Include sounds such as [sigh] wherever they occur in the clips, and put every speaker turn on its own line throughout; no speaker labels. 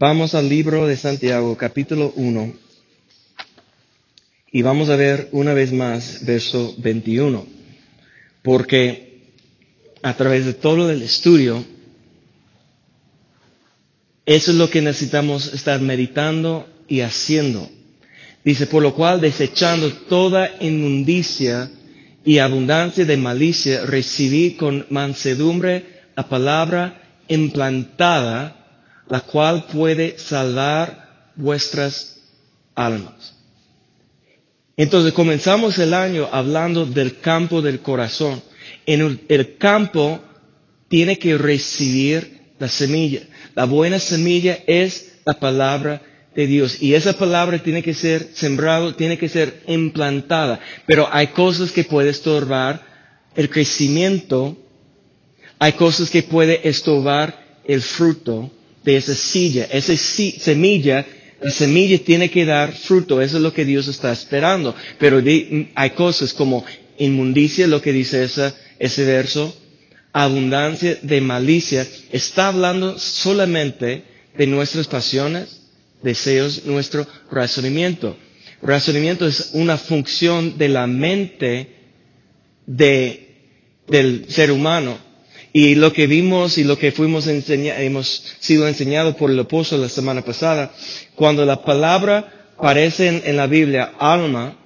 Vamos al libro de Santiago, capítulo 1, y vamos a ver una vez más verso 21, porque a través de todo el estudio, eso es lo que necesitamos estar meditando y haciendo. Dice, por lo cual desechando toda inmundicia y abundancia de malicia, recibí con mansedumbre la palabra implantada, la cual puede salvar vuestras almas. Entonces comenzamos el año hablando del campo del corazón. En el, campo tiene que recibir la semilla. La buena semilla es la palabra de Dios. Y esa palabra tiene que ser sembrado, tiene que ser implantada. Pero hay cosas que puede estorbar el crecimiento. Hay cosas que puede estorbar el fruto de esa silla. Esa semilla, la semilla tiene que dar fruto. Eso es lo que Dios está esperando. Pero hay cosas como inmundicia, lo que dice esa, ese verso, abundancia de malicia. Está hablando solamente de nuestras pasiones, deseos, nuestro razonamiento. Razonamiento es una función de la mente de, del ser humano. Y lo que vimos y lo que fuimos enseñados, hemos sido enseñados por el apóstol la semana pasada, cuando la palabra aparece en, en la Biblia, alma,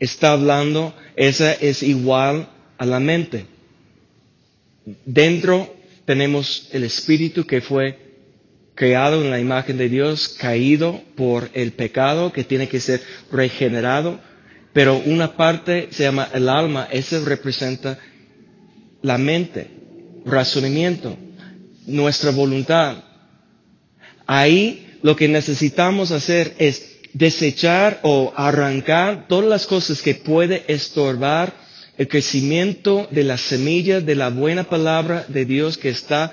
está hablando, esa es igual a la mente. Dentro tenemos el espíritu que fue creado en la imagen de Dios, caído por el pecado, que tiene que ser regenerado, pero una parte se llama el alma, ese representa la mente, razonamiento, nuestra voluntad. Ahí lo que necesitamos hacer es desechar o arrancar todas las cosas que puede estorbar el crecimiento de la semilla de la buena palabra de Dios que está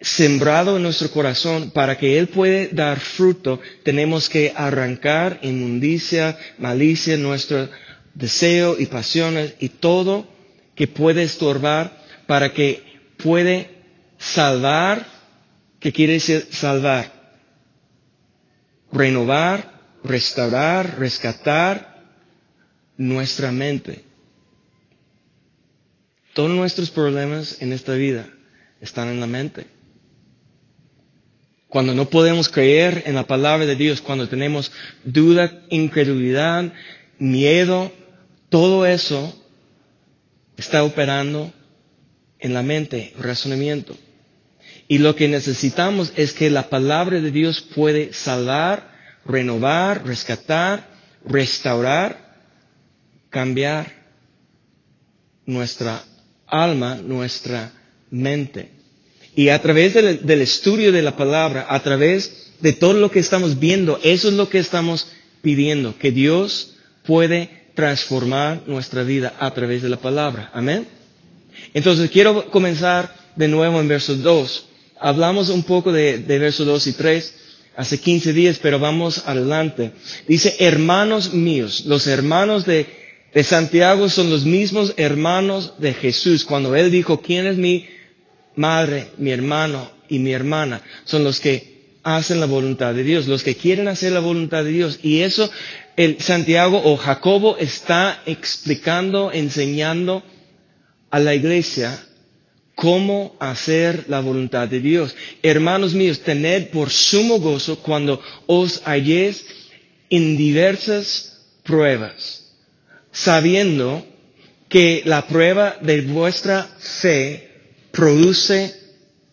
sembrado en nuestro corazón, para que Él pueda dar fruto, tenemos que arrancar inmundicia, malicia, nuestro deseo y pasiones y todo que puede estorbar para que puede salvar, que quiere decir salvar, renovar, restaurar, rescatar nuestra mente. Todos nuestros problemas en esta vida están en la mente. Cuando no podemos creer en la palabra de Dios, cuando tenemos duda, incredulidad, miedo, todo eso está operando en la mente, razonamiento. Y lo que necesitamos es que la palabra de Dios puede salvar, renovar, rescatar, restaurar, cambiar nuestra alma, nuestra mente. Y a través del, estudio de la palabra, a través de todo lo que estamos viendo, eso es lo que estamos pidiendo, que Dios puede transformar nuestra vida a través de la palabra. Amén. Entonces quiero comenzar de nuevo en verso 2. Hablamos un poco de, versos 2 y 3 hace 15 días, pero vamos adelante. Dice, hermanos míos, los hermanos de, de Santiago son los mismos hermanos de Jesús. Cuando él dijo, ¿quién es mi madre, mi hermano y mi hermana son los que hacen la voluntad de Dios, los que quieren hacer la voluntad de Dios. Y eso el Santiago o Jacobo está explicando, enseñando a la iglesia cómo hacer la voluntad de Dios. Hermanos míos, tened por sumo gozo cuando os halléis en diversas pruebas, sabiendo que la prueba de vuestra fe produce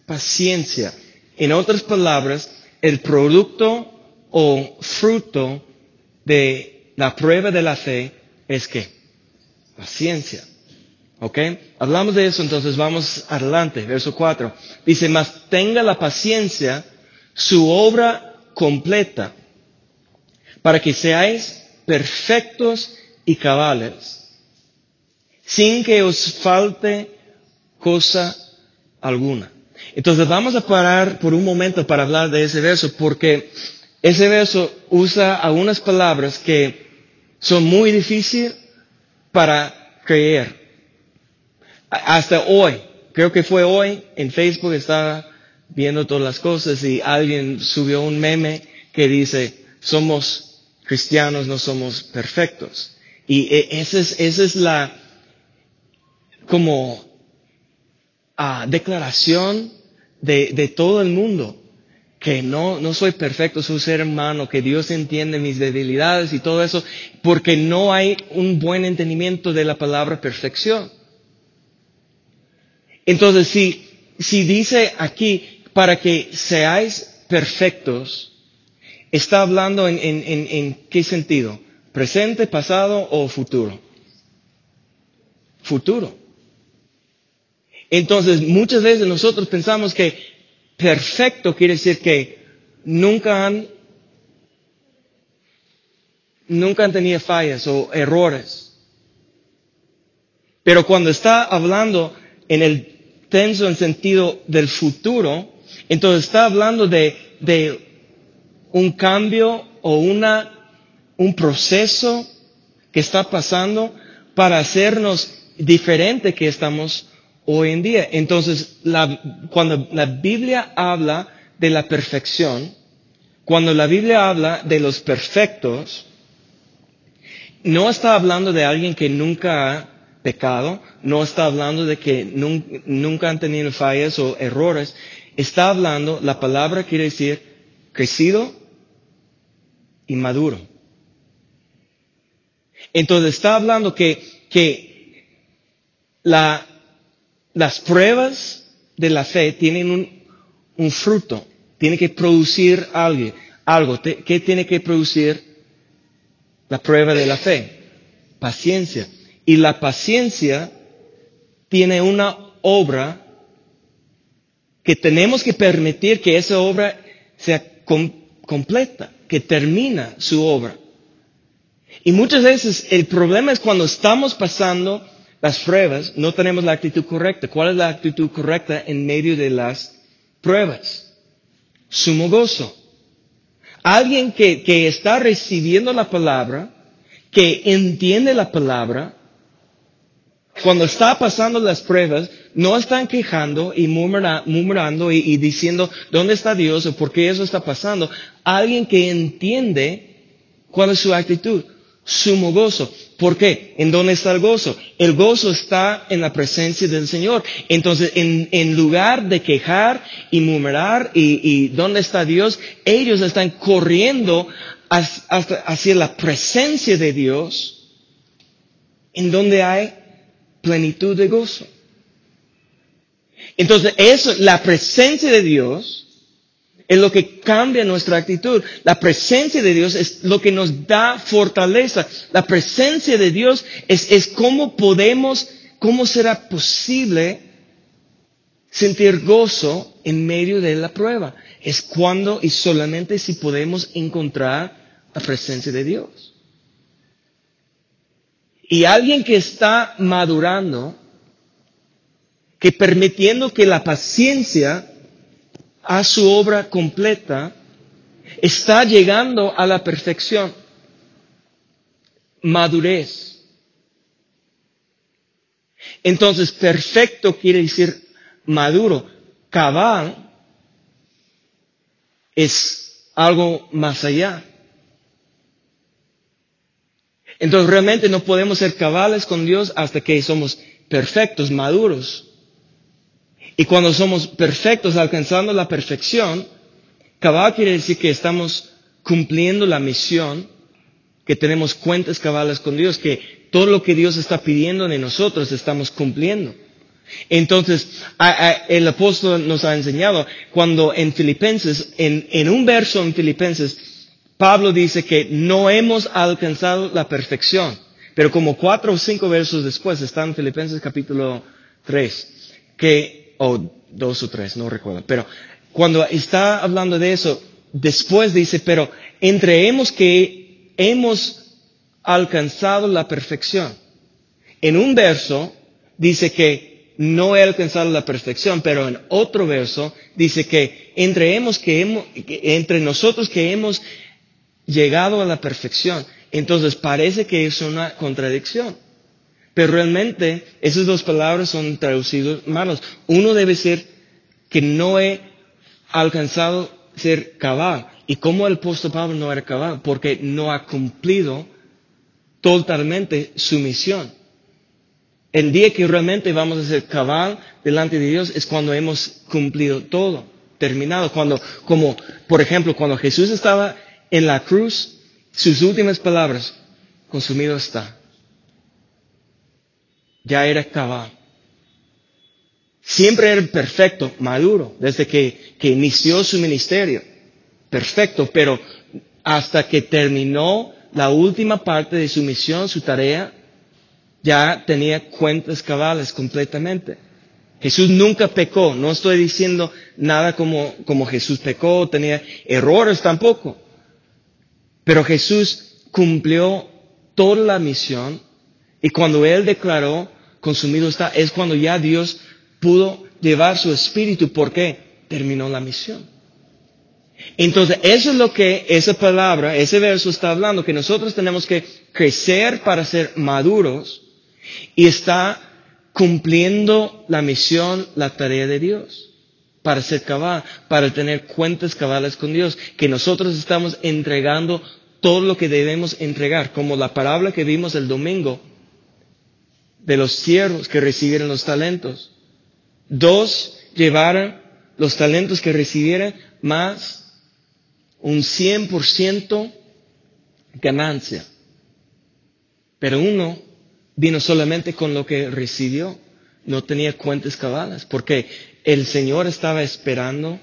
paciencia. En otras palabras, el producto o fruto de la prueba de la fe es que paciencia. ¿Ok? Hablamos de eso, entonces vamos adelante. Verso 4. Dice, mas tenga la paciencia su obra completa para que seáis perfectos y cabales, sin que os falte cosa alguna. Entonces vamos a parar por un momento para hablar de ese verso porque ese verso usa algunas palabras que son muy difíciles para creer. Hasta hoy, creo que fue hoy, en Facebook estaba viendo todas las cosas y alguien subió un meme que dice, somos cristianos, no somos perfectos. Y e, esa es, esa es la, como, ah, declaración de, de todo el mundo que no, no soy perfecto, soy ser humano, que Dios entiende mis debilidades y todo eso, porque no hay un buen entendimiento de la palabra perfección. Entonces, si, si dice aquí, para que seáis perfectos, está hablando en, en, qué sentido? ¿Presente, pasado o futuro? Futuro. Entonces, muchas veces nosotros pensamos que perfecto quiere decir que nunca han, nunca han tenido fallas o errores. Pero cuando está hablando en el tenso en sentido del futuro, entonces está hablando de, de un cambio o una, un proceso que está pasando para hacernos diferente que estamos hoy en día. Entonces, cuando la Biblia habla de la perfección, cuando la Biblia habla de los perfectos, no está hablando de alguien que nunca ha pecado, no está hablando de que nunca han tenido fallas o errores, está hablando, la palabra quiere decir crecido y maduro. Entonces está hablando que, que la, las pruebas de la fe tienen un, un fruto, tienen que producir algo. algo. ¿Qué tiene que producir la prueba de la fe? Paciencia. Y la paciencia tiene una obra que tenemos que permitir que esa obra sea completa, que termina su obra. Y muchas veces el problema es cuando estamos pasando las pruebas, no tenemos la actitud correcta. ¿Cuál es la actitud correcta en medio de las pruebas? Sumo gozo. Alguien que, que está recibiendo la palabra, que entiende la palabra, cuando está pasando las pruebas, no están quejando y murmurando y, y, diciendo, ¿dónde está Dios o por qué eso está pasando? Alguien que entiende cuál es su actitud sumo gozo. ¿Por qué? ¿En dónde está el gozo? El gozo está en la presencia del Señor. Entonces, en, lugar de quejar y murmurar y, y, dónde está Dios, ellos están corriendo hacia la presencia de Dios, en donde hay plenitud de gozo. Entonces, eso, la presencia de Dios, es lo que cambia nuestra actitud. La presencia de Dios es lo que nos da fortaleza. La presencia de Dios es, es cómo podemos, cómo será posible sentir gozo en medio de la prueba. Es cuando y solamente si podemos encontrar la presencia de Dios. Y alguien que está madurando, que permitiendo que la paciencia a su obra completa, está llegando a la perfección, madurez. Entonces, perfecto quiere decir maduro. Cabal es algo más allá. Entonces realmente no podemos ser cabales con Dios hasta que somos perfectos, maduros. Y cuando somos perfectos, alcanzando la perfección, cabal quiere decir que estamos cumpliendo la misión, que tenemos cuentas cabales con Dios, que todo lo que Dios está pidiendo de nosotros estamos cumpliendo. Entonces, el apóstol nos ha enseñado cuando en Filipenses, en, un verso en Filipenses, Pablo dice que no hemos alcanzado la perfección. Pero como cuatro o cinco versos después está en Filipenses capítulo 3, que o dos o tres, no recuerdo. Pero cuando está hablando de eso, después dice, pero entreemos que hemos alcanzado la perfección. En un verso dice que no he alcanzado la perfección, pero en otro verso dice que entreemos que hemos, entre nosotros que hemos llegado a la perfección. Entonces parece que es una contradicción. Pero realmente esas dos palabras son traducidos malos. Uno debe ser que no he alcanzado ser cabal. ¿Y cómo el apóstol Pablo no era cabal? Porque no ha cumplido totalmente su misión. El día que realmente vamos a ser cabal delante de Dios es cuando hemos cumplido todo, terminado. Cuando, como, por ejemplo, cuando Jesús estaba en la cruz, sus últimas palabras, consumido está. Ya era cabal. Siempre era perfecto, maduro, desde que, que inició su ministerio. Perfecto, pero hasta que terminó la última parte de su misión, su tarea, ya tenía cuentas cabales completamente. Jesús nunca pecó, no estoy diciendo nada como, como Jesús pecó, tenía errores tampoco. Pero Jesús cumplió toda la misión y cuando Él declaró, consumido está, es cuando ya Dios pudo llevar su espíritu. ¿Por qué? Terminó la misión. Entonces, eso es lo que esa palabra, ese verso está hablando, que nosotros tenemos que crecer para ser maduros y está cumpliendo la misión, la tarea de Dios, para ser cabal, para tener cuentas cabales con Dios, que nosotros estamos entregando todo lo que debemos entregar, como la palabra que vimos el domingo de los siervos que recibieron los talentos. Dos llevaron los talentos que recibieron más un 100% ganancia. Pero uno vino solamente con lo que recibió, no tenía cuentas cabales, porque el Señor estaba esperando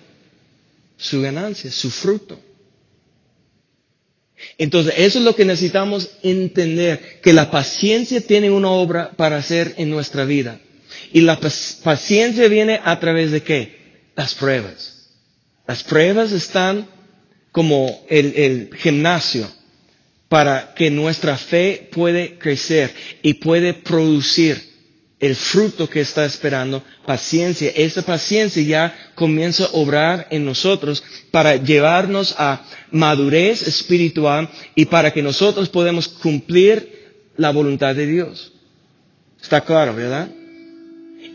su ganancia, su fruto. Entonces, eso es lo que necesitamos entender, que la paciencia tiene una obra para hacer en nuestra vida. Y la paciencia viene a través de qué? Las pruebas. Las pruebas están como el, el gimnasio para que nuestra fe puede crecer y puede producir el fruto que está esperando, paciencia. Esa paciencia ya comienza a obrar en nosotros para llevarnos a madurez espiritual y para que nosotros podamos cumplir la voluntad de Dios. Está claro, ¿verdad?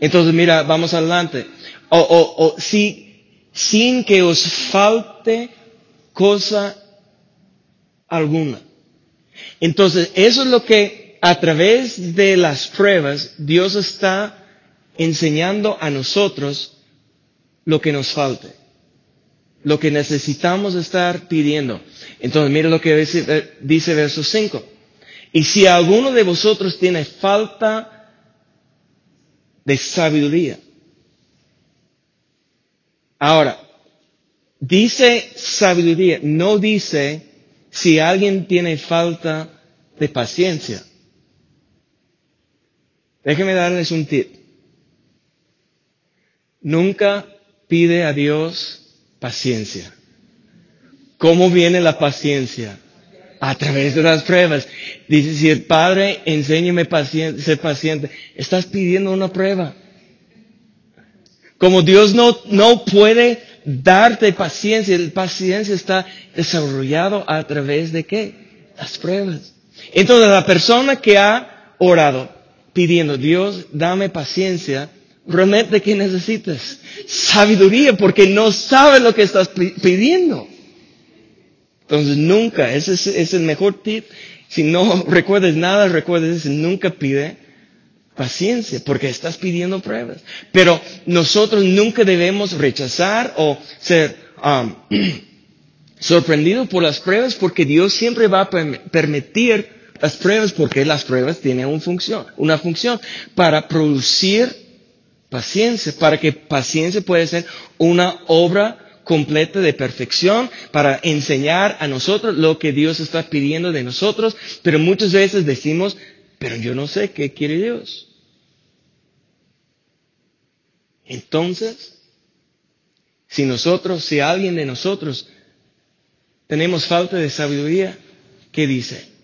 Entonces, mira, vamos adelante. O, o, o si, sin que os falte cosa alguna. Entonces, eso es lo que a través de las pruebas Dios está enseñando a nosotros lo que nos falte, lo que necesitamos estar pidiendo. Entonces, mire lo que dice, dice verso 5. Y si alguno de vosotros tiene falta de sabiduría. Ahora, dice sabiduría, no dice si alguien tiene falta de paciencia. Déjenme darles un tip. Nunca pide a Dios paciencia. ¿Cómo viene la paciencia? A través de las pruebas. Dice, si el Padre enséñame paciente, ser paciente, estás pidiendo una prueba. Como Dios no, no puede darte paciencia, la paciencia está desarrollado a través de qué? Las pruebas. Entonces la persona que ha orado pidiendo, Dios, dame paciencia, realmente que necesitas sabiduría porque no sabes lo que estás pidiendo. Entonces nunca, ese es, el mejor tip. Si no recuerdes nada, recuerdes nunca pide paciencia porque estás pidiendo pruebas. Pero nosotros nunca debemos rechazar o ser um, [clears throat] sorprendidos por las pruebas porque Dios siempre va a permitir las pruebas porque las pruebas tienen una función, para producir paciencia, para que paciencia pueda ser una obra completa de perfección para enseñar a nosotros lo que Dios está pidiendo de nosotros, pero muchas veces decimos, pero yo no sé qué quiere Dios. Entonces, si nosotros, si alguien de nosotros tenemos falta de sabiduría, ¿qué dice?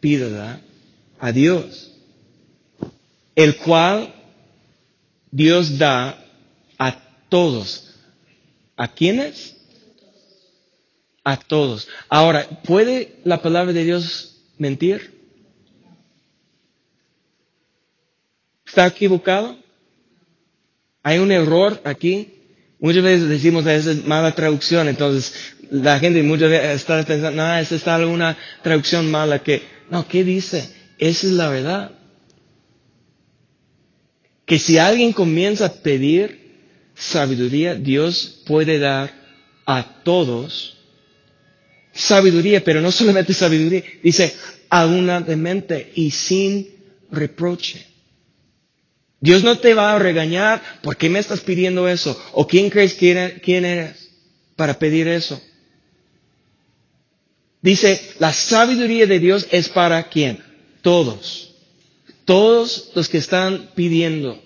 Pídala a Dios, el cual Dios da a todos ¿A quiénes? A todos. Ahora, ¿puede la palabra de Dios mentir? ¿Está equivocado? ¿Hay un error aquí? Muchas veces decimos esa es mala traducción, entonces la gente muchas veces está pensando, no, esa está alguna traducción mala que, no, ¿qué dice? Esa es la verdad. Que si alguien comienza a pedir sabiduría, Dios puede dar a todos sabiduría, pero no solamente sabiduría, dice abundantemente y sin reproche. Dios no te va a regañar, ¿por qué me estás pidiendo eso? ¿O quién crees que quién eres para pedir eso? Dice, la sabiduría de Dios es para quién? Todos. Todos los que están pidiendo.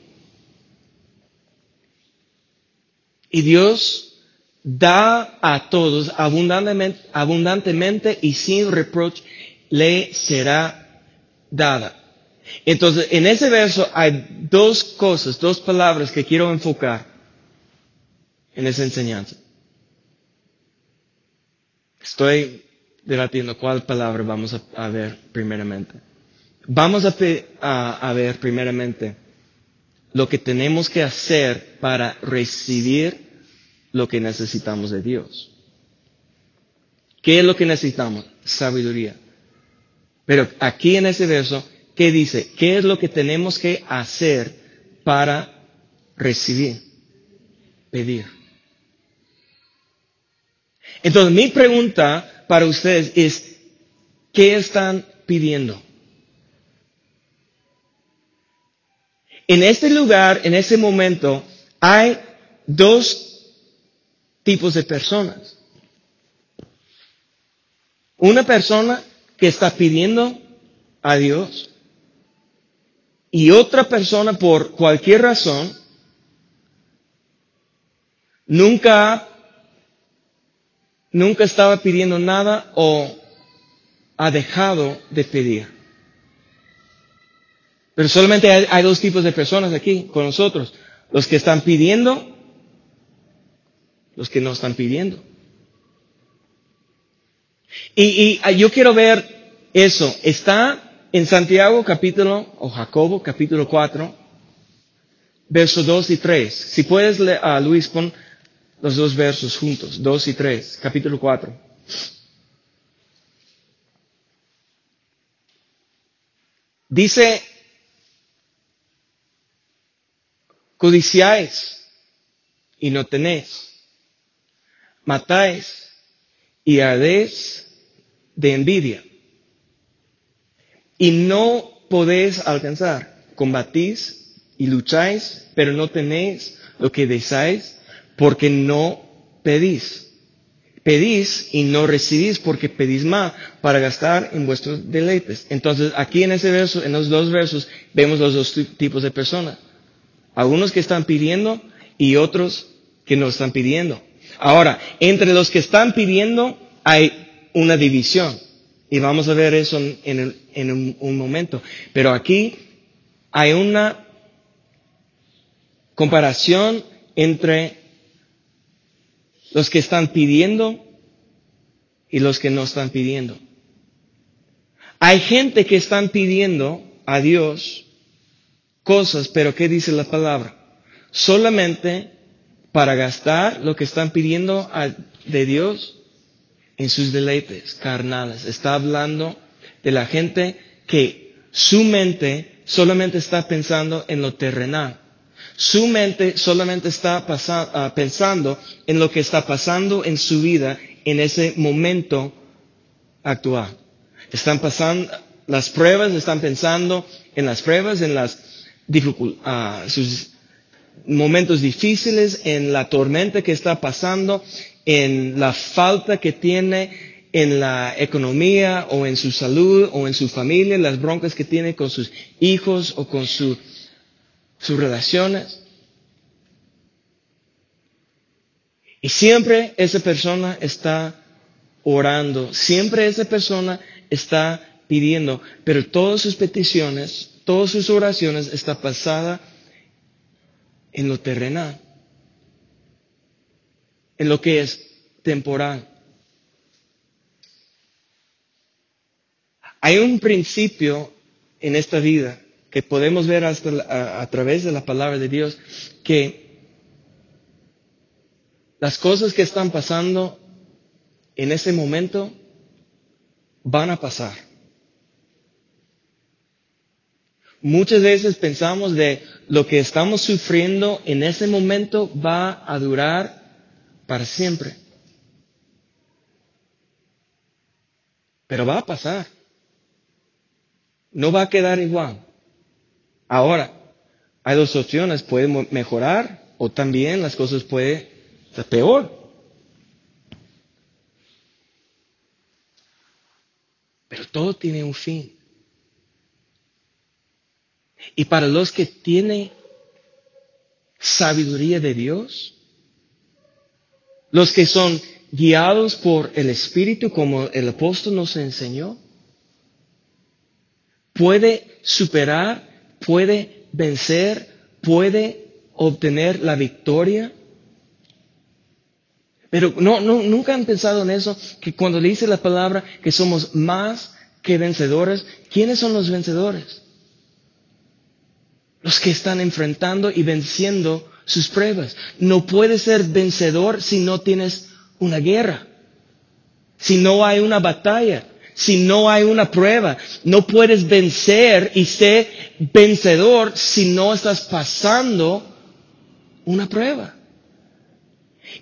Y Dios da a todos abundantemente, y sin reproche le será dada. Entonces, en ese verso hay dos cosas, dos palabras que quiero enfocar en esa enseñanza. Estoy debatiendo cuál palabra vamos a, ver primeramente. Vamos a, a, a ver primeramente lo que tenemos que hacer para recibir lo que necesitamos de Dios. ¿Qué es lo que necesitamos? Sabiduría. Pero aquí en ese verso ¿Qué dice? ¿Qué es lo que tenemos que hacer para recibir? Pedir. Entonces, mi pregunta para ustedes es, ¿qué están pidiendo? En este lugar, en ese momento, hay dos tipos de personas. Una persona que está pidiendo a Dios y otra persona por cualquier razón nunca, nunca estaba pidiendo nada o ha dejado de pedir. Pero solamente hay, dos tipos de personas aquí con nosotros. Los que están pidiendo, los que no están pidiendo. Y, y yo quiero ver eso. Está en Santiago capítulo, o Jacobo capítulo 4, versos 2 y 3. Si puedes leer, a Luis, pon los dos versos juntos, 2 y 3, capítulo 4. Dice, codiciáis y no tenéis, matáis y ardéis de envidia y no podéis alcanzar. Combatís y lucháis, pero no tenéis lo que deseáis porque no pedís. Pedís y no recibís porque pedís más para gastar en vuestros deleites. Entonces, aquí en ese verso, en los dos versos, vemos los dos tipos de personas. Algunos que están pidiendo y otros que no están pidiendo. Ahora, entre los que están pidiendo hay una división. Y vamos a ver eso en, un, momento. Pero aquí hay una comparación entre los que están pidiendo y los que no están pidiendo. Hay gente que están pidiendo a Dios cosas, pero ¿qué dice la palabra? Solamente para gastar lo que están pidiendo de Dios en sus deleites carnales. Está hablando de la gente que su mente solamente está pensando en lo terrenal. Su mente solamente está ah, pensando en lo que está pasando en su vida en ese momento actual. Están pasando las pruebas, están pensando en las pruebas, en las uh, sus momentos difíciles, en la tormenta que está pasando, en la falta que tiene en la economía o en su salud o en su familia, las broncas que tiene con sus hijos o con sus relaciones. Y siempre esa persona está orando, siempre esa persona está pidiendo, pero todas sus peticiones, todas sus oraciones están basadas en lo terrenal en lo que es temporal. Hay un principio en esta vida que podemos ver hasta a, través de la palabra de Dios que las cosas que están pasando en ese momento van a pasar. Muchas veces pensamos de lo que estamos sufriendo en ese momento va a durar para siempre. Pero va a pasar. No va a quedar igual. Ahora, hay dos opciones. Puede mejorar o también las cosas pueden ser peor. Pero todo tiene un fin. Y para los que tienen sabiduría de Dios, los que son guiados por el Espíritu, como el apóstol nos enseñó, puede superar, puede vencer, puede obtener la victoria. Pero no, no, nunca han pensado en eso, que cuando le dice la palabra que somos más que vencedores, ¿quiénes son los vencedores? los que están enfrentando y venciendo sus pruebas. No puedes ser vencedor si no tienes una guerra, si no hay una batalla, si no hay una prueba. No puedes vencer y ser vencedor si no estás pasando una prueba.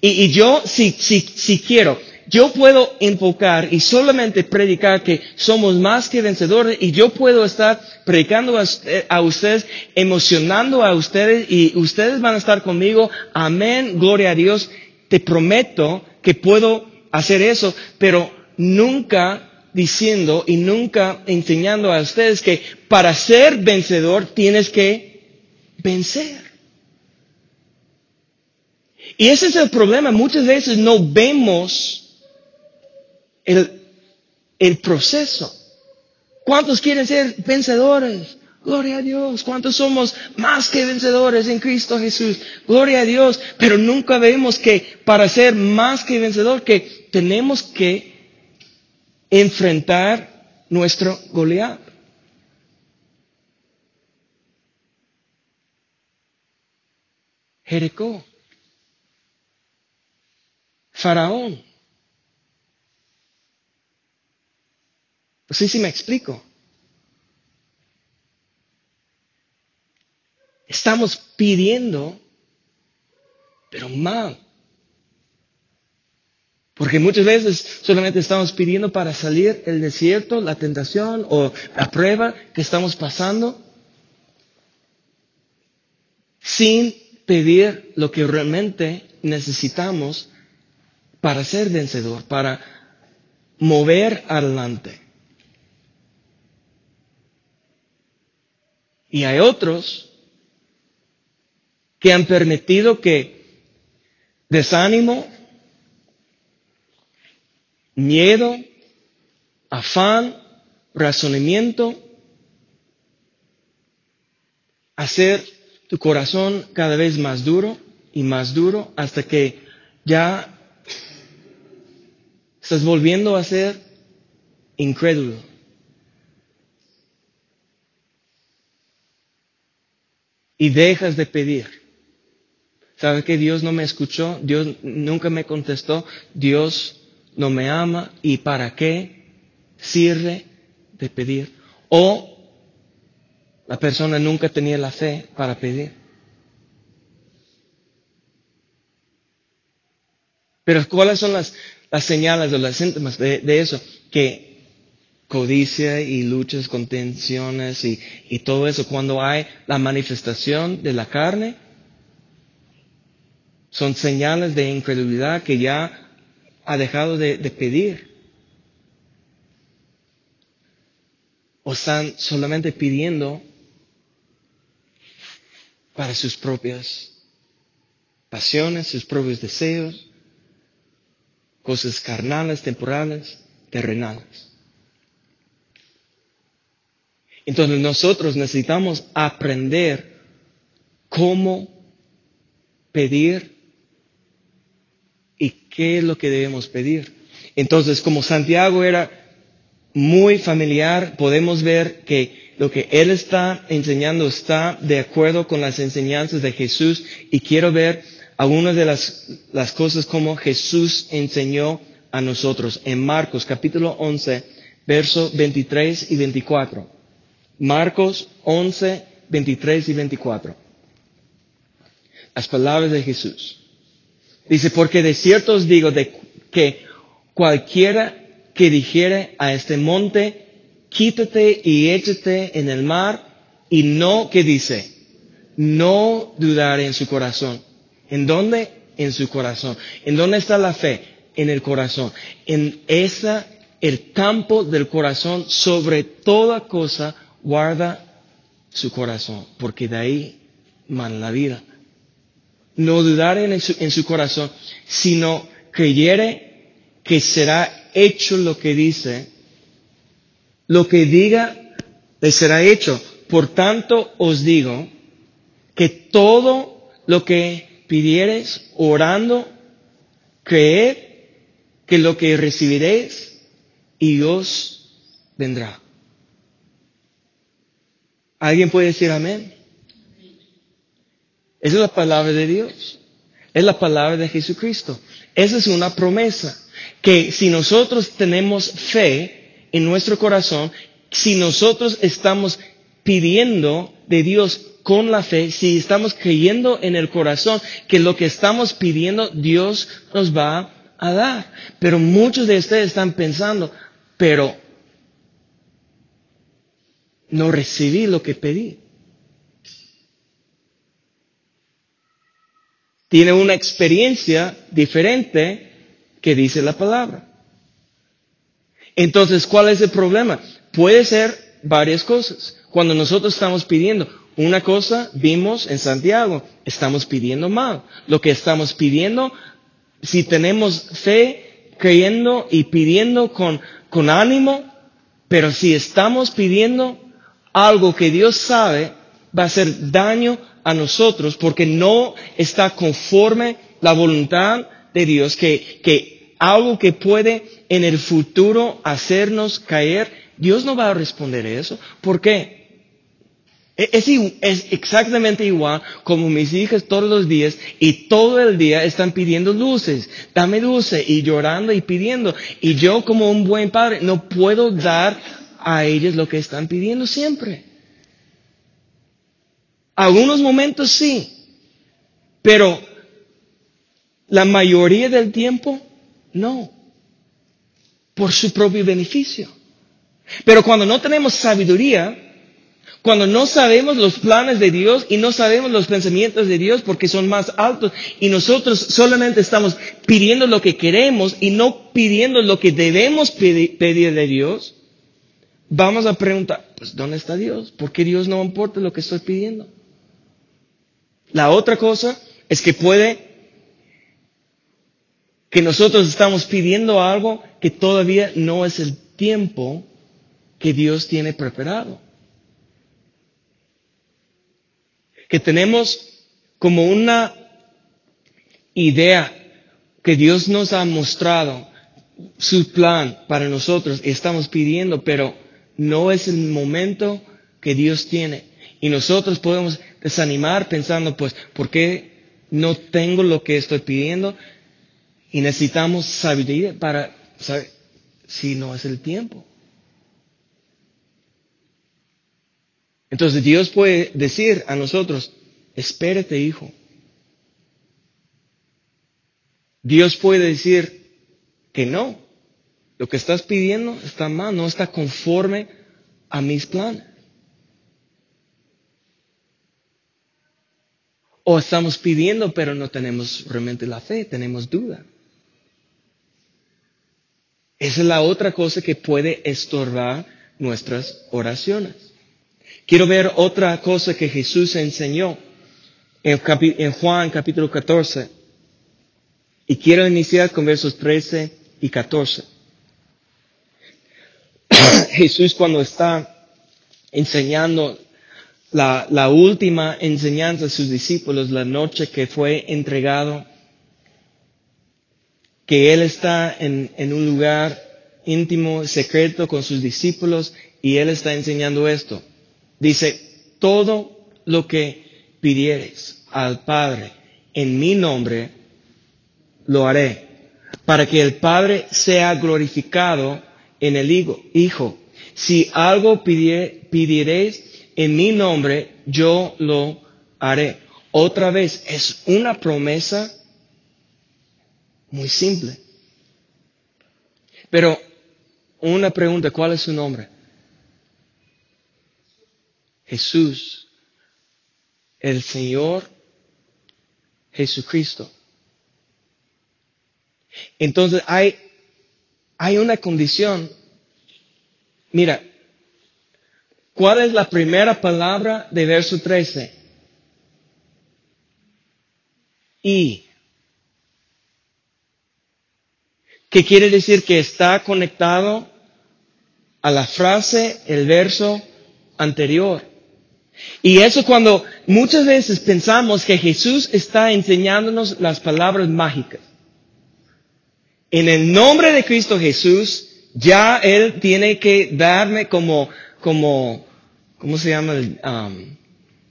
Y, yo, si, si, si quiero yo puedo enfocar y solamente predicar que somos más que vencedores y yo puedo estar predicando a, ustedes, emocionando a ustedes y ustedes van a estar conmigo. Amén, gloria a Dios. Te prometo que puedo hacer eso, pero nunca diciendo y nunca enseñando a ustedes que para ser vencedor tienes que vencer. Y ese es el problema. Muchas veces no vemos el, el proceso. ¿Cuántos quieren ser vencedores? Gloria a Dios. ¿Cuántos somos más que vencedores en Cristo Jesús? Gloria a Dios. Pero nunca vemos que para ser más que vencedor, que tenemos que enfrentar nuestro Goliat. Jericó. Faraón. No sé si me explico. Estamos pidiendo, pero mal. Porque muchas veces solamente estamos pidiendo para salir el desierto, la tentación o la prueba que estamos pasando, sin pedir lo que realmente necesitamos para ser vencedor, para mover adelante. Y hay otros que han permitido que desánimo, miedo, afán, razonamiento, hacer tu corazón cada vez más duro y más duro hasta que ya estás volviendo a ser incrédulo. y dejas de pedir. ¿Sabes que Dios no me escuchó? Dios nunca me contestó. Dios no me ama. ¿Y para qué sirve de pedir? O la persona nunca tenía la fe para pedir. Pero ¿cuáles son las, las señales o las síntomas de, de eso? Que codicia y luchas, contenciones y, y todo eso, cuando hay la manifestación de la carne, son señales de incredulidad que ya ha dejado de, pedir. O están solamente pidiendo para sus propias pasiones, sus propios deseos, cosas carnales, temporales, terrenales. Entonces nosotros necesitamos aprender cómo pedir y qué es lo que debemos pedir. Entonces, como Santiago era muy familiar, podemos ver que lo que él está enseñando está de acuerdo con las enseñanzas de Jesús y quiero ver algunas de las, cosas como Jesús enseñó a nosotros en Marcos capítulo 11, versos 23 y 24. Marcos 11, 23 y 24. Las palabras de Jesús. Dice, porque de cierto os digo de que cualquiera que dijere a este monte, quítate y échate en el mar, y no, que dice, no dudar en su corazón. ¿En dónde? En su corazón. ¿En dónde está la fe? En el corazón. En esa, el campo del corazón sobre toda cosa guarda su corazón, porque de ahí man la vida. No dudar en su, en su corazón, sino creyere que será hecho lo que dice, lo que diga le será hecho. Por tanto os digo que todo lo que pidiereis orando, creed que lo que recibiréis y os vendrá. ¿Alguien puede decir amén? Esa es la palabra de Dios. Es la palabra de Jesucristo. Esa es una promesa. Que si nosotros tenemos fe en nuestro corazón, si nosotros estamos pidiendo de Dios con la fe, si estamos creyendo en el corazón que lo que estamos pidiendo Dios nos va a dar. Pero muchos de ustedes están pensando, pero no recibí lo que pedí. Tiene una experiencia diferente que dice la palabra. Entonces, ¿cuál es el problema? Puede ser varias cosas. Cuando nosotros estamos pidiendo una cosa, vimos en Santiago, estamos pidiendo mal. Lo que estamos pidiendo, si tenemos fe, creyendo y pidiendo con, con ánimo, pero si estamos pidiendo algo que Dios sabe va a hacer daño a nosotros porque no está conforme la voluntad de Dios, que, que algo que puede en el futuro hacernos caer, Dios no va a responder eso. ¿Por qué? E, es, es, exactamente igual como mis hijas todos los días y todo el día están pidiendo luces, dame dulce y llorando y pidiendo. Y yo como un buen padre no puedo dar a ellos lo que están pidiendo siempre. Algunos momentos sí, pero la mayoría del tiempo no, por su propio beneficio. Pero cuando no tenemos sabiduría, cuando no sabemos los planes de Dios y no sabemos los pensamientos de Dios porque son más altos y nosotros solamente estamos pidiendo lo que queremos y no pidiendo lo que debemos pedir de Dios, vamos a preguntar, pues ¿dónde está Dios? ¿Por qué Dios no importa lo que estoy pidiendo? La otra cosa es que puede que nosotros estamos pidiendo algo que todavía no es el tiempo que Dios tiene preparado. Que tenemos como una idea que Dios nos ha mostrado su plan para nosotros y estamos pidiendo, pero no es el momento que Dios tiene. Y nosotros podemos desanimar pensando, pues, ¿por qué no tengo lo que estoy pidiendo? Y necesitamos sabiduría para saber si no es el tiempo. Entonces Dios puede decir a nosotros, espérate hijo. Dios puede decir que no, lo que estás pidiendo está mal, no está conforme a mis planes. O estamos pidiendo, pero no tenemos realmente la fe, tenemos duda. Esa es la otra cosa que puede estorbar nuestras oraciones. Quiero ver otra cosa que Jesús enseñó en, en Juan capítulo 14. Y quiero iniciar con versos 13 y 14. [clears throat] Jesús cuando está enseñando la, la, última enseñanza a sus discípulos, la noche que fue entregado, que Él está en, en un lugar íntimo, secreto con sus discípulos y Él está enseñando esto. Dice, todo lo que pidieres al Padre en mi nombre, lo haré, para que el Padre sea glorificado en el Hijo. Si algo pidiereis en mi nombre, yo lo haré. Otra vez, es una promesa muy simple. Pero una pregunta, ¿cuál es su nombre? Jesús, el Señor Jesucristo. Entonces hay, hay una condición. Mira, ¿cuál es la primera palabra de verso 13? Y. ¿Qué quiere decir que está conectado a la frase, el verso anterior. Y eso cuando muchas veces pensamos que Jesús está enseñándonos las palabras mágicas. En el nombre de Cristo Jesús, ya Él tiene que darme como, como, ¿cómo se llama um,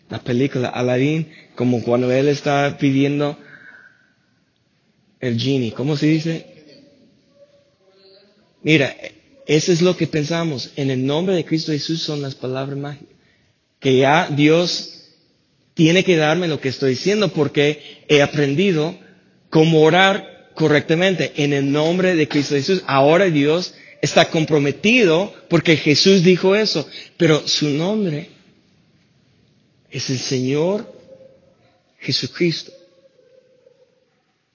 la película? Aladdin, como cuando Él está pidiendo el genie, ¿cómo se dice? Mira, eso es lo que pensamos. En el nombre de Cristo Jesús son las palabras mágicas. Que ya Dios tiene que darme lo que estoy diciendo porque he aprendido cómo orar correctamente en el nombre de Cristo Jesús. Ahora Dios está comprometido porque Jesús dijo eso. Pero su nombre es el Señor Jesucristo.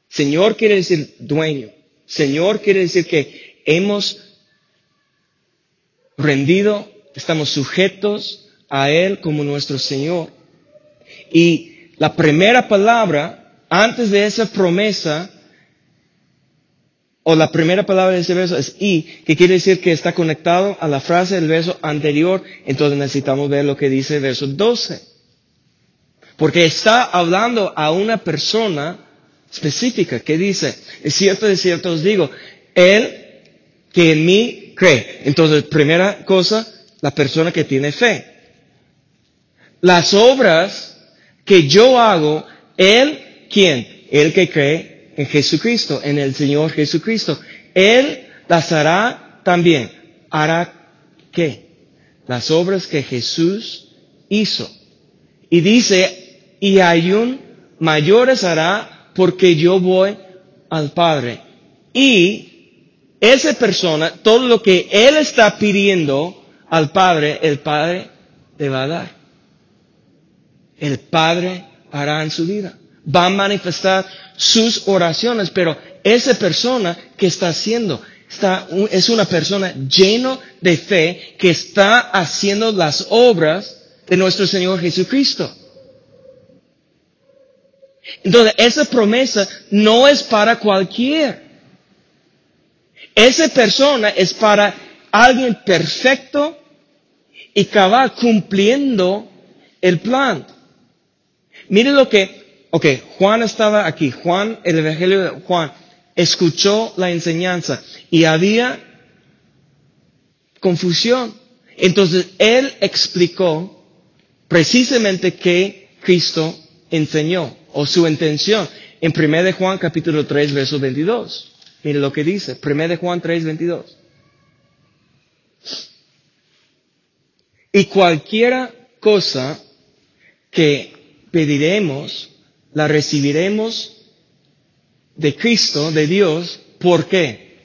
Señor quiere decir dueño. Señor quiere decir que hemos rendido, estamos sujetos a Él como nuestro Señor. Y la primera palabra, antes de esa promesa, o la primera palabra de ese verso es y, que quiere decir que está conectado a la frase del verso anterior, entonces necesitamos ver lo que dice el verso 12. Porque está hablando a una persona específica que dice, es cierto, es cierto os digo, Él que en mí cree. Entonces, primera cosa, la persona que tiene fe. Las obras que yo hago, Él, ¿quién? Él que cree en Jesucristo, en el Señor Jesucristo. Él las hará también. ¿Hará qué? Las obras que Jesús hizo. Y dice, y hay un mayores hará porque yo voy al Padre. Y esa persona, todo lo que él está pidiendo al Padre, el Padre le va a dar. El Padre hará en su vida. Va a manifestar sus oraciones, pero esa persona que está haciendo, está, es una persona lleno de fe que está haciendo las obras de nuestro Señor Jesucristo. Entonces, esa promesa no es para cualquier. Esa persona es para alguien perfecto y que va cumpliendo el plan. Mire lo que, ok, Juan estaba aquí, Juan, el Evangelio de Juan, escuchó la enseñanza y había confusión. Entonces él explicó precisamente qué Cristo enseñó o su intención en 1 de Juan capítulo 3 verso 22. Mire lo que dice, 1 de Juan 3, 22. Y cualquiera cosa que pediremos, la recibiremos de Cristo, de Dios. ¿Por qué?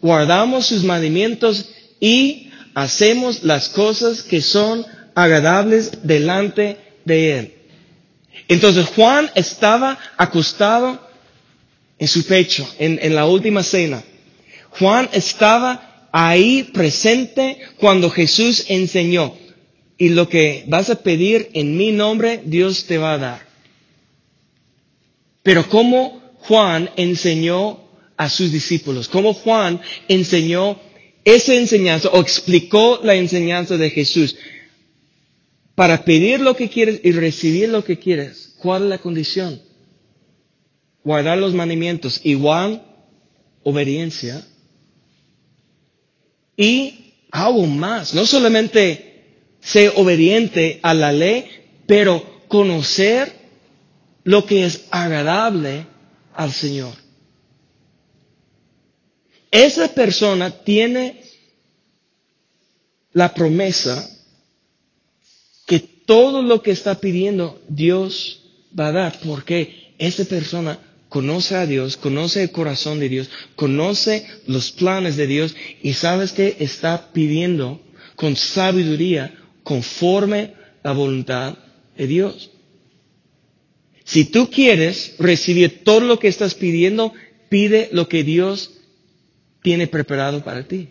Guardamos sus mandamientos y hacemos las cosas que son agradables delante de Él. Entonces Juan estaba acostado en su pecho, en, la última cena. Juan estaba ahí presente cuando Jesús enseñó. Y lo que vas a pedir en mi nombre, Dios te va a dar. Pero cómo Juan enseñó a sus discípulos, cómo Juan enseñó esa enseñanza o explicó la enseñanza de Jesús. Para pedir lo que quieres y recibir lo que quieres, ¿cuál es la condición? guardar los mandamientos, igual obediencia. Y aún más, no solamente ser obediente a la ley, pero conocer lo que es agradable al Señor. Esa persona tiene la promesa que todo lo que está pidiendo Dios va a dar, porque esa persona conoce a Dios, conoce el corazón de Dios, conoce los planes de Dios y sabes que está pidiendo con sabiduría conforme la voluntad de Dios. Si tú quieres recibir todo lo que estás pidiendo, pide lo que Dios tiene preparado para ti.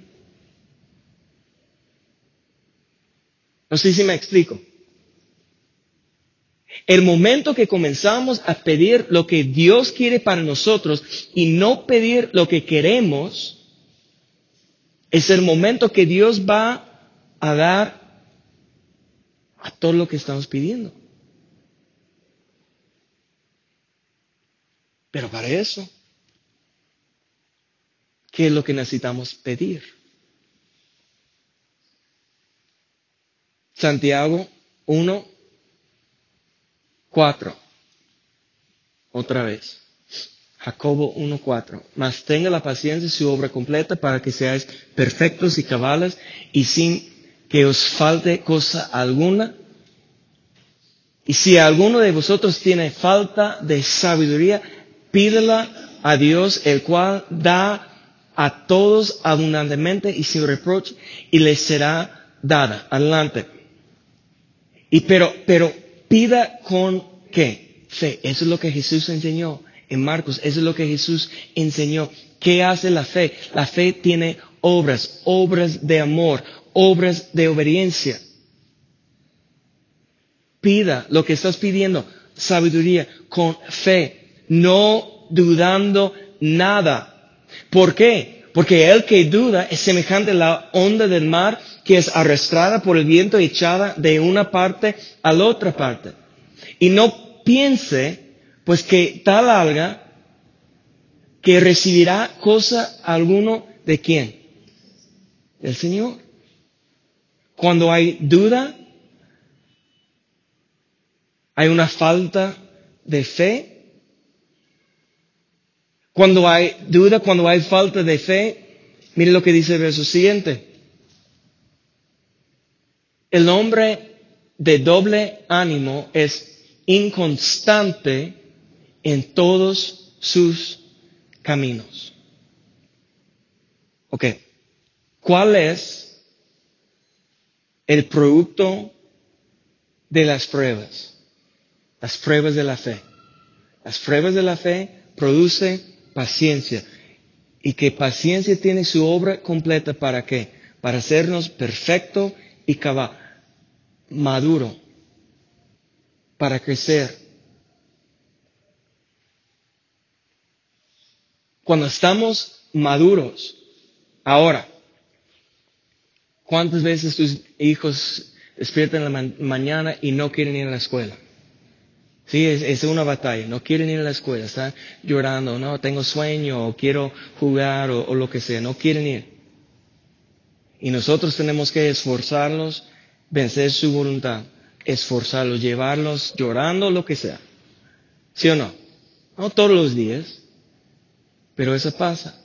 No sé si me explico. El momento que comenzamos a pedir lo que Dios quiere para nosotros y no pedir lo que queremos, es el momento que Dios va a dar a todo lo que estamos pidiendo. Pero para eso, ¿qué es lo que necesitamos pedir? Santiago 1, 4. Otra vez. Jacobo 1.4. Mas tenga la paciencia su obra completa para que seáis perfectos y cabales y sin que os falte cosa alguna. Y si alguno de vosotros tiene falta de sabiduría, pídela a Dios, el cual da a todos abundantemente y sin reproche, y le será dada. Adelante. Y pero, pero pida con qué? Fe. Eso es lo que Jesús enseñó en Marcos. Eso es lo que Jesús enseñó. ¿Qué hace la fe? La fe tiene obras, obras de amor, obras de obediencia. Pida lo que estás pidiendo, sabiduría, con fe no dudando nada. ¿Por qué? Porque el que duda es semejante a la onda del mar que es arrastrada por el viento y echada de una parte a la otra parte. Y no piense, pues que tal alga que recibirá cosa alguno de quién? Del Señor. Cuando hay duda, hay una falta de fe, cuando hay duda, cuando hay falta de fe, mire lo que dice el verso siguiente. El hombre de doble ánimo es inconstante en todos sus caminos. Ok. ¿Cuál es el producto de las pruebas? Las pruebas de la fe. Las pruebas de la fe producen paciencia. Y que paciencia tiene su obra completa para qué? Para hacernos perfecto y cabal, maduro, para crecer. Cuando estamos maduros, ahora, ¿cuántas veces tus hijos despiertan en la mañana y no quieren ir a la escuela? Sí, es, una batalla. No quieren ir a la escuela, están llorando, no, tengo sueño, o quiero jugar, o, o lo que sea. No quieren ir. Y nosotros tenemos que esforzarlos, vencer su voluntad, esforzarlos, llevarlos llorando, lo que sea. ¿Sí o no? No todos los días, pero eso pasa.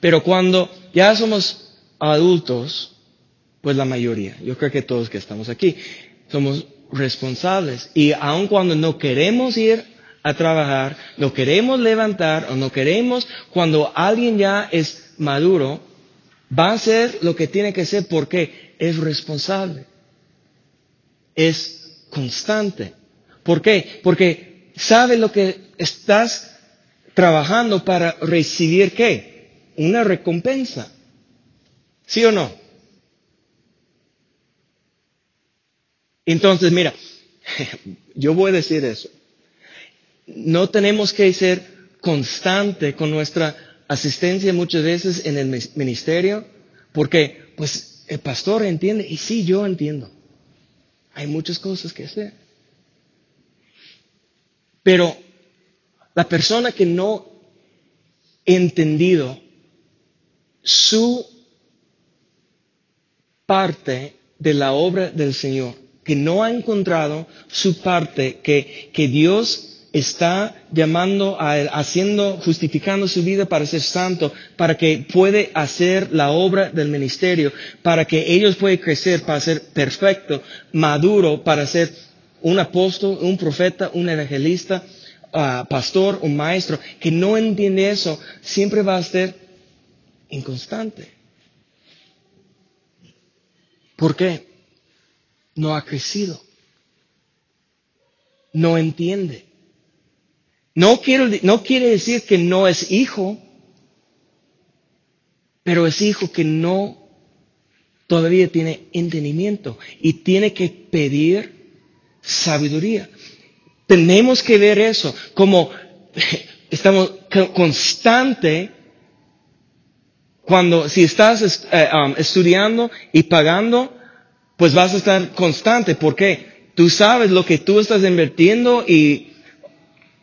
Pero cuando ya somos adultos, pues la mayoría, yo creo que todos que estamos aquí, somos responsables. Y aun cuando no queremos ir a trabajar, no queremos levantar o no queremos, cuando alguien ya es maduro, va a hacer lo que tiene que ser porque es responsable. Es constante. ¿Por qué? Porque sabe lo que estás trabajando para recibir qué? Una recompensa. ¿Sí o no? Entonces, mira, [laughs] yo voy a decir eso. No tenemos que ser constante con nuestra asistencia muchas veces en el ministerio, porque pues el pastor entiende, y sí, yo entiendo. Hay muchas cosas que hacer. Pero la persona que no ha entendido su parte de la obra del Señor, que no ha encontrado su parte, que, que Dios está llamando a él, haciendo, justificando su vida para ser santo, para que puede hacer la obra del ministerio, para que ellos puedan crecer para ser perfecto, maduro, para ser un apóstol, un profeta, un evangelista, uh, pastor, un maestro, que no entiende eso, siempre va a ser inconstante. ¿Por qué? No ha crecido. No entiende. No, quiero, no quiere decir que no es hijo, pero es hijo que no todavía tiene entendimiento y tiene que pedir sabiduría. Tenemos que ver eso como [laughs] estamos constante cuando si estás eh, um, estudiando y pagando, pues vas a estar constante porque tú sabes lo que tú estás invirtiendo y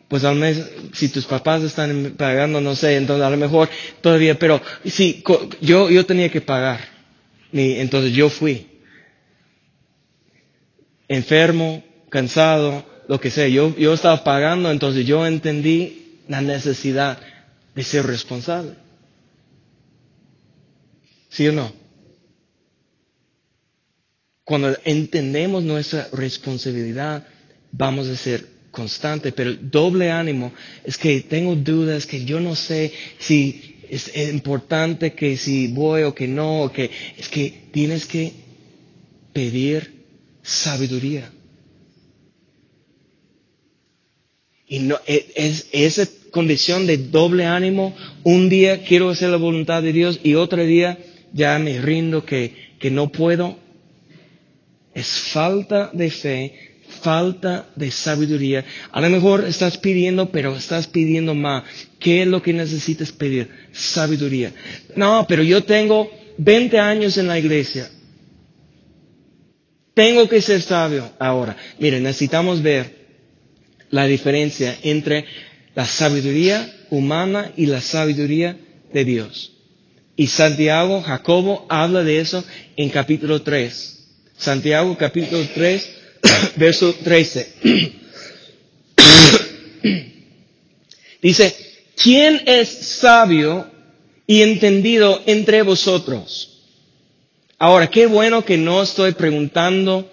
pues al menos si tus papás están pagando, no sé, entonces a lo mejor todavía, pero sí, yo, yo tenía que pagar. Y entonces yo fui. Enfermo, cansado, lo que sea. Yo, yo estaba pagando, entonces yo entendí la necesidad de ser responsable. ¿Sí o no? Cuando entendemos nuestra responsabilidad, vamos a ser constante, pero el doble ánimo es que tengo dudas, que yo no sé si es importante, que si voy o que no, o que es que tienes que pedir sabiduría. Y no, e, es, esa condición de doble ánimo, un día quiero hacer la voluntad de Dios y otro día ya me rindo que, que no puedo. Es falta de fe falta de sabiduría. A lo mejor estás pidiendo, pero estás pidiendo más. ¿Qué es lo que necesitas pedir? Sabiduría. No, pero yo tengo 20 años en la iglesia. Tengo que ser sabio ahora. Miren, necesitamos ver la diferencia entre la sabiduría humana y la sabiduría de Dios. Y Santiago, Jacobo habla de eso en capítulo 3. Santiago capítulo 3, [coughs] verso 13. [coughs] Dice, ¿quién es sabio y entendido entre vosotros? Ahora, qué bueno que no estoy preguntando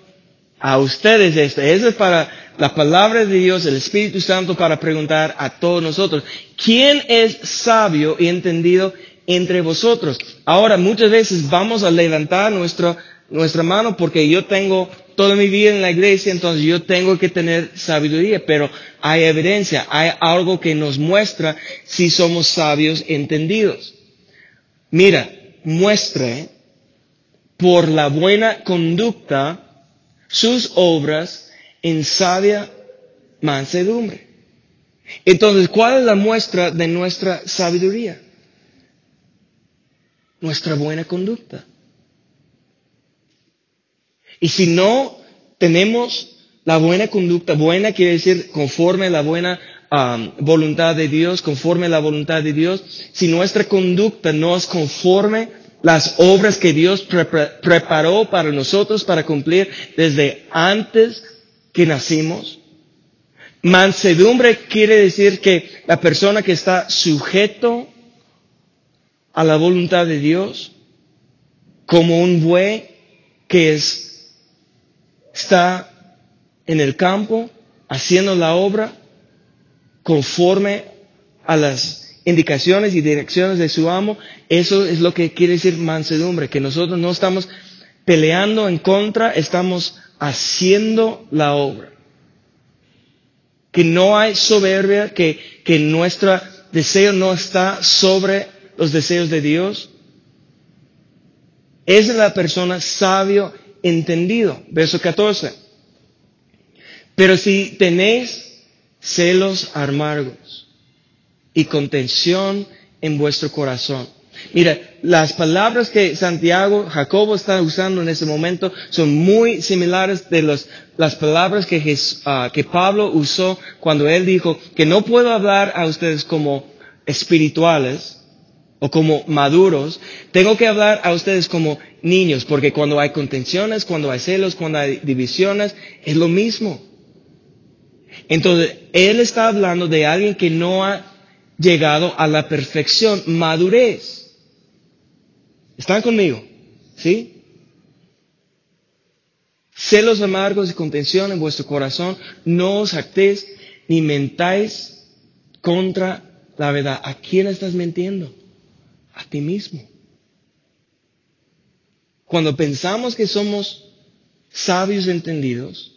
a ustedes esto. Eso es para la palabra de Dios, el Espíritu Santo, para preguntar a todos nosotros. ¿Quién es sabio y entendido entre vosotros? Ahora, muchas veces vamos a levantar nuestra, nuestra mano porque yo tengo toda mi vida en la iglesia, entonces yo tengo que tener sabiduría, pero hay evidencia, hay algo que nos muestra si somos sabios entendidos. Mira, muestre por la buena conducta sus obras en sabia mansedumbre. Entonces, ¿cuál es la muestra de nuestra sabiduría? Nuestra buena conducta. Y si no tenemos la buena conducta, buena quiere decir conforme a la buena voluntad de Dios, conforme a la voluntad de Dios, si nuestra conducta no es conforme las obras que Dios preparó para nosotros para cumplir desde antes que nacimos. Mansedumbre quiere decir que la persona que está sujeto a la voluntad de Dios, como un buey que es está en el campo haciendo la obra conforme a las indicaciones y direcciones de su amo, eso es lo que quiere decir mansedumbre, que nosotros no estamos peleando en contra, estamos haciendo la obra. Que no hay soberbia, que, que nuestro deseo no está sobre los deseos de Dios. Es la persona sabio entendido. Verso 14. Pero si tenéis celos amargos y contención en vuestro corazón. Mira, las palabras que Santiago, Jacobo está usando en ese momento son muy similares de las palabras que, ah, que Pablo usó cuando él dijo que no puedo hablar a ustedes como espirituales, o como maduros, tengo que hablar a ustedes como niños, porque cuando hay contenciones, cuando hay celos, cuando hay divisiones, es lo mismo. Entonces, él está hablando de alguien que no ha llegado a la perfección, madurez. ¿Están conmigo? ¿Sí? Celos amargos y contención en vuestro corazón, no os actéis ni mentáis contra la verdad. ¿A quién estás mintiendo? A ti mismo. Cuando pensamos que somos sabios entendidos,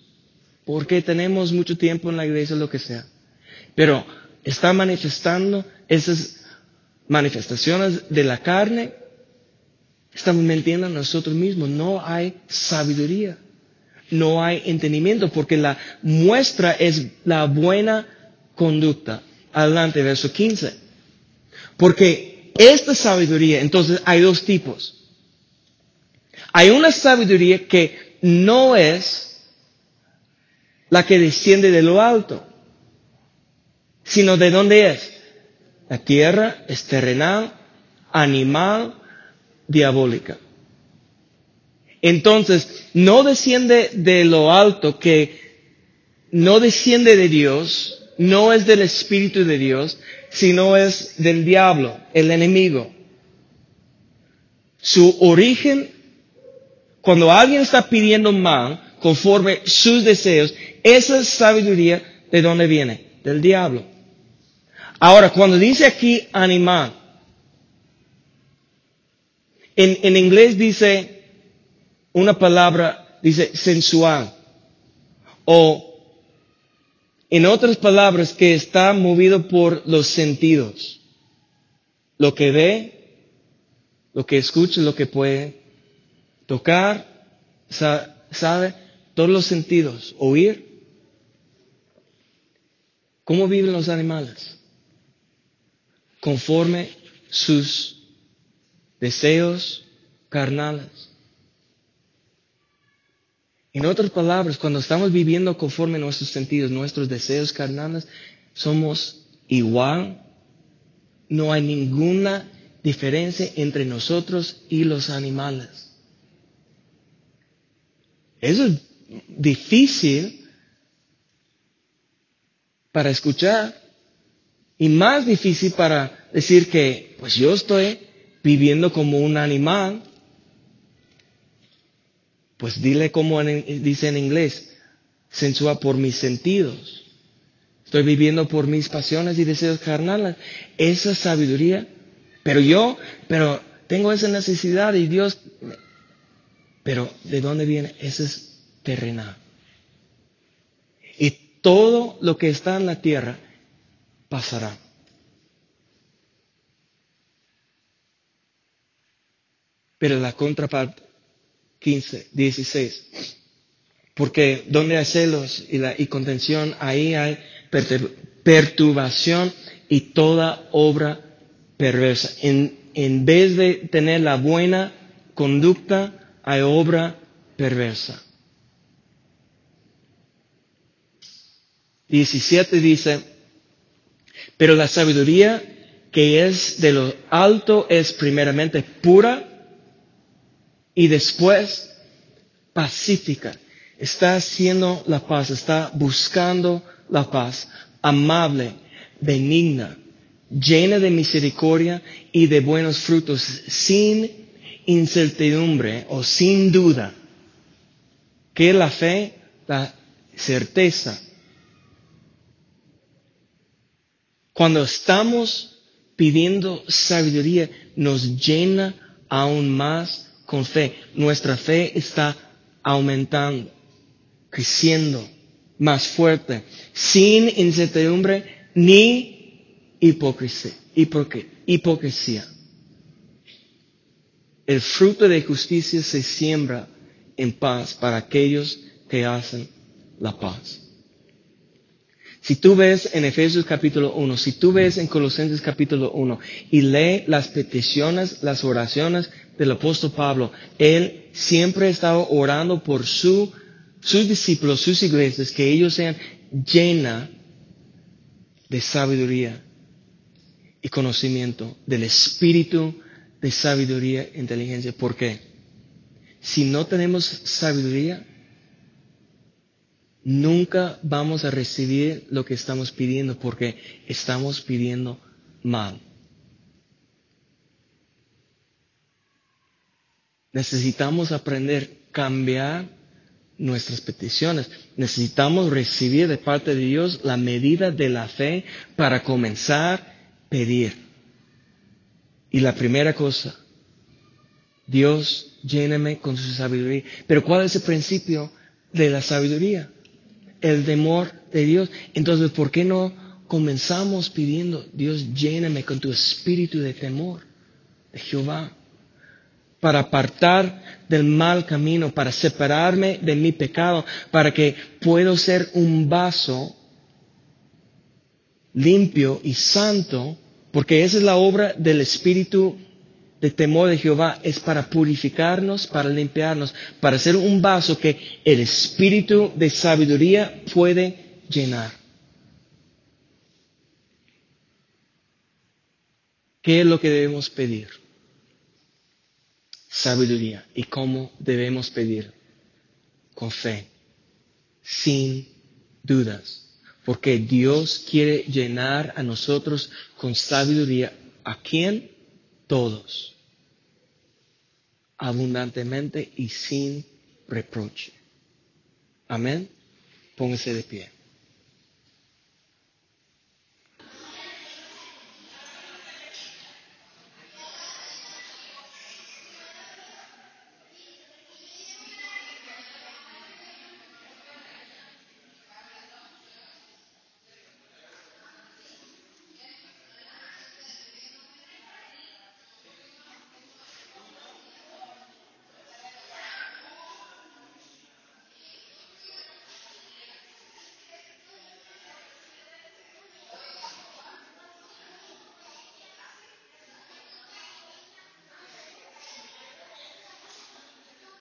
porque tenemos mucho tiempo en la iglesia, lo que sea, pero está manifestando esas manifestaciones de la carne, estamos mintiendo a nosotros mismos. No hay sabiduría, no hay entendimiento, porque la muestra es la buena conducta. Adelante, verso 15. Porque esta sabiduría, entonces hay dos tipos. Hay una sabiduría que no es la que desciende de lo alto, sino de dónde es. La tierra es terrenal, animal, diabólica. Entonces, no desciende de lo alto, que no desciende de Dios, no es del Espíritu de Dios, sino es del diablo, el enemigo. Su origen cuando alguien está pidiendo mal, conforme sus deseos, esa sabiduría, ¿de dónde viene? Del diablo. Ahora, cuando dice aquí animal, en, en inglés dice una palabra, dice sensual. O en otras palabras, que está movido por los sentidos. Lo que ve, lo que escucha, lo que puede tocar, sabe, todos los sentidos, oír. ¿Cómo viven los animales? Conforme sus deseos carnales. En otras palabras, cuando estamos viviendo conforme nuestros sentidos, nuestros deseos carnales, somos igual. No hay ninguna diferencia entre nosotros y los animales. Eso es difícil para escuchar y más difícil para decir que, pues yo estoy viviendo como un animal. Pues dile como dice en inglés, sensual por mis sentidos. Estoy viviendo por mis pasiones y deseos carnales. Esa sabiduría. Pero yo, pero tengo esa necesidad y Dios pero ¿de dónde viene? Ese es terrenal. Y todo lo que está en la tierra pasará. Pero la contraparte, 15, 16. Porque donde hay celos y, la, y contención, ahí hay perturbación y toda obra perversa. En, en vez de tener la buena conducta, hay obra perversa. 17 dice, pero la sabiduría que es de lo alto es primeramente pura y después pacífica. Está haciendo la paz, está buscando la paz, amable, benigna, llena de misericordia y de buenos frutos, sin incertidumbre o sin duda que la fe, la certeza. Cuando estamos pidiendo sabiduría, nos llena aún más con fe. Nuestra fe está aumentando, creciendo más fuerte, sin incertidumbre ni hipocresía. hipocresía. El fruto de justicia se siembra en paz para aquellos que hacen la paz. Si tú ves en Efesios capítulo 1, si tú ves en Colosenses capítulo 1 y lee las peticiones, las oraciones del apóstol Pablo, él siempre estaba orando por su, sus discípulos, sus iglesias, que ellos sean llenas de sabiduría y conocimiento del Espíritu de sabiduría e inteligencia. ¿Por qué? Si no tenemos sabiduría, nunca vamos a recibir lo que estamos pidiendo porque estamos pidiendo mal. Necesitamos aprender a cambiar nuestras peticiones. Necesitamos recibir de parte de Dios la medida de la fe para comenzar a pedir. Y la primera cosa, Dios, lléname con su sabiduría. Pero ¿cuál es el principio de la sabiduría? El temor de Dios. Entonces, ¿por qué no comenzamos pidiendo, Dios, lléname con tu espíritu de temor de Jehová? Para apartar del mal camino, para separarme de mi pecado, para que puedo ser un vaso limpio y santo, porque esa es la obra del Espíritu de temor de Jehová, es para purificarnos, para limpiarnos, para ser un vaso que el Espíritu de sabiduría puede llenar. ¿Qué es lo que debemos pedir? Sabiduría y cómo debemos pedir con fe, sin dudas, porque Dios quiere llenar a nosotros con sabiduría. ¿A quién? Todos. Abundantemente y sin reproche. Amén. Póngase de pie.